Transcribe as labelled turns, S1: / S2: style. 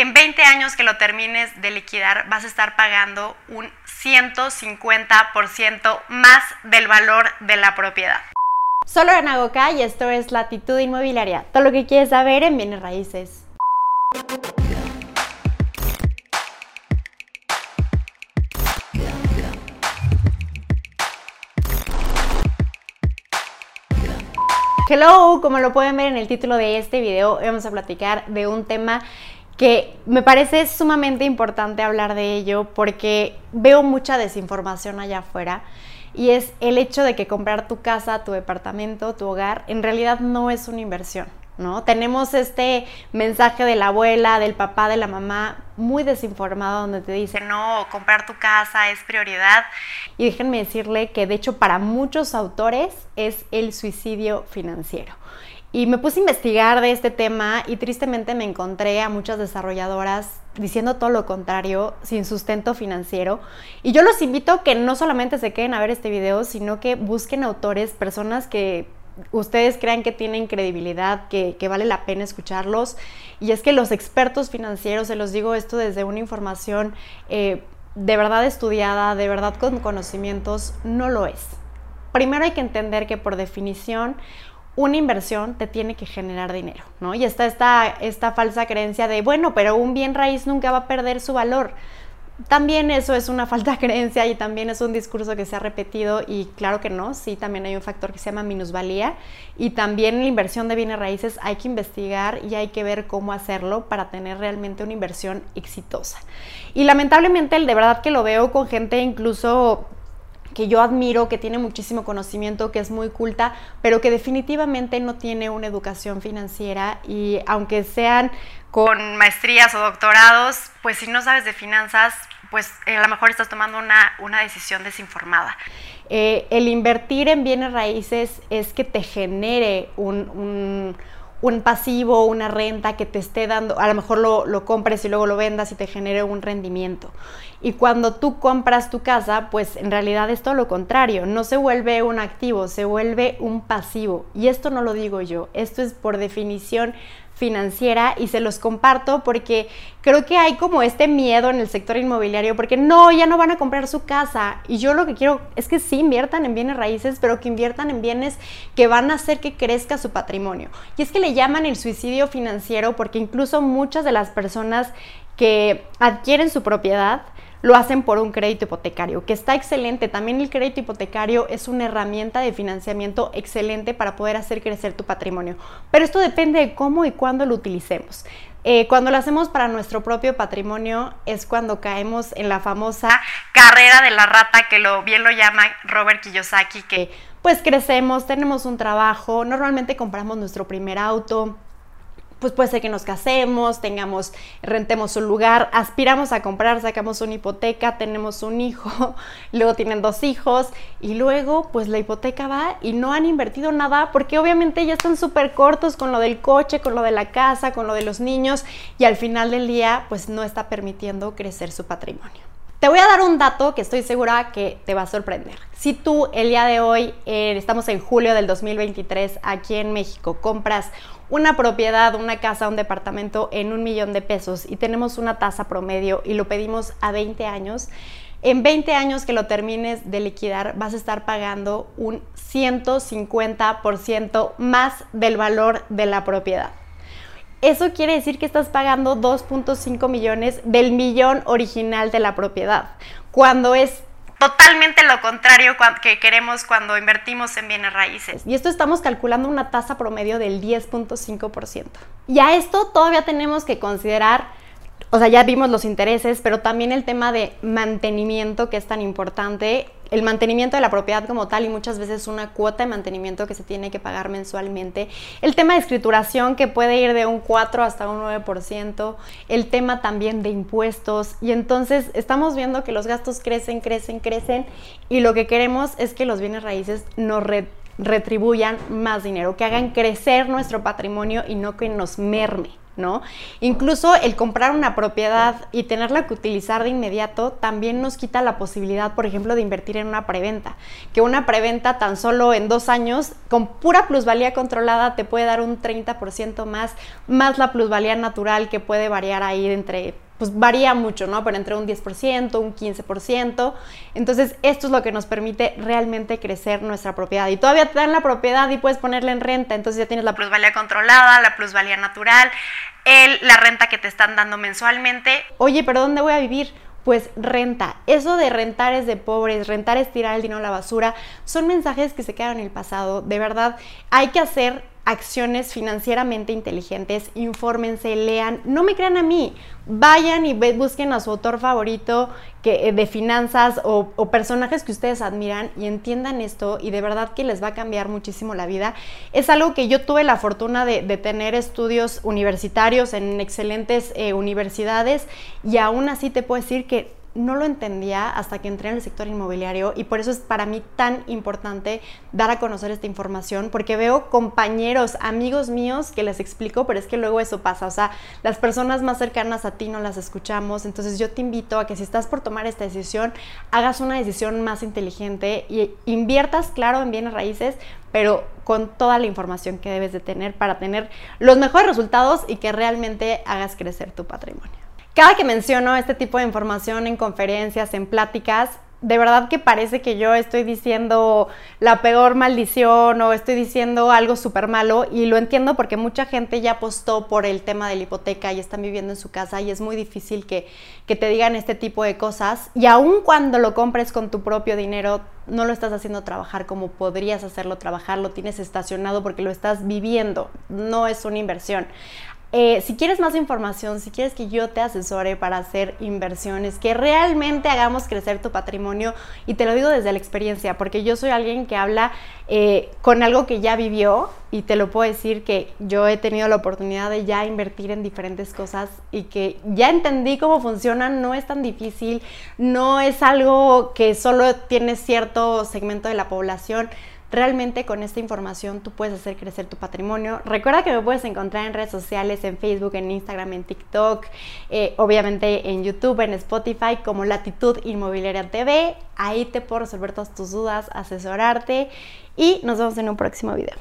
S1: en 20 años que lo termines de liquidar vas a estar pagando un 150% más del valor de la propiedad.
S2: Solo en Agoca y esto es Latitud Inmobiliaria. Todo lo que quieres saber en bienes raíces. Hello, como lo pueden ver en el título de este video, vamos a platicar de un tema que me parece sumamente importante hablar de ello porque veo mucha desinformación allá afuera y es el hecho de que comprar tu casa, tu departamento, tu hogar, en realidad no es una inversión. ¿no? Tenemos este mensaje de la abuela, del papá, de la mamá, muy desinformado, donde te dice, no, comprar tu casa es prioridad. Y déjenme decirle que de hecho para muchos autores es el suicidio financiero. Y me puse a investigar de este tema y tristemente me encontré a muchas desarrolladoras diciendo todo lo contrario, sin sustento financiero. Y yo los invito a que no solamente se queden a ver este video, sino que busquen autores, personas que ustedes crean que tienen credibilidad, que, vale la pena escucharlos. Y es que los expertos financieros, se los digo esto desde una información eh, de verdad estudiada, de verdad con conocimientos, no lo es. Primero hay que entender que por definición una inversión te tiene que generar dinero, ¿no? Y está esta, esta falsa creencia de, bueno, pero un bien raíz nunca va a perder su valor también eso es una falta de creencia y también es un discurso que se ha repetido y claro que no, sí, también hay un factor que se llama minusvalía y también la inversión de bienes raíces hay que investigar y hay que ver cómo hacerlo para tener realmente una inversión exitosa. Y lamentablemente de verdad que lo veo con gente incluso que yo admiro, que tiene muchísimo conocimiento, que es muy culta, pero que definitivamente no tiene una educación financiera y aunque sean con maestrías o doctorados, pues si no sabes de finanzas, pues eh, a lo mejor estás tomando una, una decisión desinformada. Eh, el invertir en bienes raíces es que te genere un, un, pasivo, una renta que te esté dando, a lo mejor lo, lo, compres y luego lo vendas y te genere un rendimiento. Y cuando tú compras tu casa, pues en realidad es todo lo contrario, no se vuelve un activo, se vuelve un pasivo. Y esto no lo digo yo, esto es por definición financiera y se los comparto porque creo que hay como este miedo en el sector inmobiliario porque no, ya no van a comprar su casa y yo lo que quiero es que sí inviertan en bienes raíces, pero que inviertan en bienes que van a hacer que crezca su patrimonio. Y es que le llaman el suicidio financiero porque incluso muchas de las personas que adquieren su propiedad lo hacen por un crédito hipotecario, que está excelente. También el crédito hipotecario es una herramienta de financiamiento excelente para poder hacer crecer tu patrimonio. Pero esto depende de cómo y cuándo lo utilicemos. Eh, cuando lo hacemos para nuestro propio patrimonio es cuando caemos en la famosa carrera de la rata que lo bien lo llama Robert Kiyosaki, que pues crecemos, tenemos un trabajo, normalmente compramos nuestro primer auto, pues puede ser que nos casemos, tengamos, rentemos un lugar, aspiramos a comprar, sacamos una hipoteca, tenemos un hijo, luego tienen dos hijos y luego pues la hipoteca va y no han invertido nada porque obviamente ya están súper cortos con lo del coche, con lo de la casa, con lo de los niños y al final del día pues no está permitiendo crecer su patrimonio. Te voy a dar un dato que estoy segura que te va a sorprender. Si tú el día de hoy, eh, estamos en julio del 2023, aquí en México, compras una propiedad, una casa, un departamento en un millón de pesos y tenemos una tasa promedio y lo pedimos a 20 años, en 20 años que lo termines de liquidar vas a estar pagando un 150% más del valor de la propiedad. Eso quiere decir que estás pagando 2.5 millones del millón original de la propiedad, cuando es totalmente lo contrario que queremos cuando invertimos en bienes raíces. Y esto estamos calculando una tasa promedio del 10.5%. Y a esto todavía tenemos que considerar o sea, ya vimos los intereses, pero también el tema de mantenimiento que es tan importante, el mantenimiento de la propiedad como tal y muchas veces una cuota de mantenimiento que se tiene que pagar mensualmente, el tema de escrituración que puede ir de un 4 hasta un 9%, el tema también de impuestos. Y entonces estamos viendo que los gastos crecen, crecen, crecen y lo que queremos es que los bienes raíces nos retribuyan más dinero, que hagan crecer nuestro patrimonio y no que nos merme. ¿no? Incluso el comprar una propiedad y tenerla que utilizar de inmediato también nos quita la posibilidad, por ejemplo, de invertir en una preventa. Que una preventa tan solo en dos años, con pura plusvalía controlada, te puede dar un 30% más, más la plusvalía natural que puede variar ahí entre pues varía mucho, ¿no? Pero entre un 10%, un 15%. Entonces, esto es lo que nos permite realmente crecer nuestra propiedad. Y todavía te dan la propiedad y puedes ponerla en renta, entonces ya tienes la plusvalía controlada, la plusvalía natural, el, la renta que te están dando mensualmente. Oye, pero ¿dónde voy a vivir? Pues renta. Eso de rentar es de pobres, rentar es tirar el dinero a la basura, son mensajes que se quedan en el pasado. De verdad, hay que hacer acciones financieramente inteligentes, infórmense, lean, no me crean a mí, vayan y busquen a su autor favorito que, eh, de finanzas o, personajes que ustedes admiran y entiendan esto y de verdad que les va a cambiar muchísimo la vida. Es algo que yo tuve la fortuna de, tener estudios universitarios en excelentes eh, universidades y aún así te puedo decir que no lo entendía hasta que entré en el sector inmobiliario y por eso es para mí tan importante dar a conocer esta información porque veo compañeros, amigos míos que les explico, pero es que luego eso pasa, o sea, las personas más cercanas a ti no las escuchamos, entonces yo te invito a que si estás por tomar esta decisión, hagas una decisión más inteligente y inviertas, claro, en bienes raíces, pero con toda la información que debes de tener para tener los mejores resultados y que realmente hagas crecer tu patrimonio. Cada que menciono este tipo de información en conferencias, en pláticas, de verdad que parece que yo estoy diciendo la peor maldición o estoy diciendo algo súper malo y lo entiendo porque mucha gente ya apostó por el tema de la hipoteca y están viviendo en su casa y es muy difícil que, que te digan este tipo de cosas y aun cuando lo compres con tu propio dinero no lo estás haciendo trabajar como podrías hacerlo trabajar, lo tienes estacionado porque lo estás viviendo, no es una inversión. Eh, si quieres más información, si quieres que yo te asesore para hacer inversiones, que realmente hagamos crecer tu patrimonio, y te lo digo desde la experiencia, porque yo soy alguien que habla eh, con algo que ya vivió y te lo puedo decir que yo he tenido la oportunidad de ya invertir en diferentes cosas y que ya entendí cómo funcionan, no es tan difícil, no es algo que solo tiene cierto segmento de la población Realmente con esta información tú puedes hacer crecer tu patrimonio. Recuerda que me puedes encontrar en redes sociales, en Facebook, en Instagram, en TikTok, eh, obviamente en YouTube, en Spotify como Latitud Inmobiliaria TV. Ahí te puedo resolver todas tus dudas, asesorarte y nos vemos en un próximo video.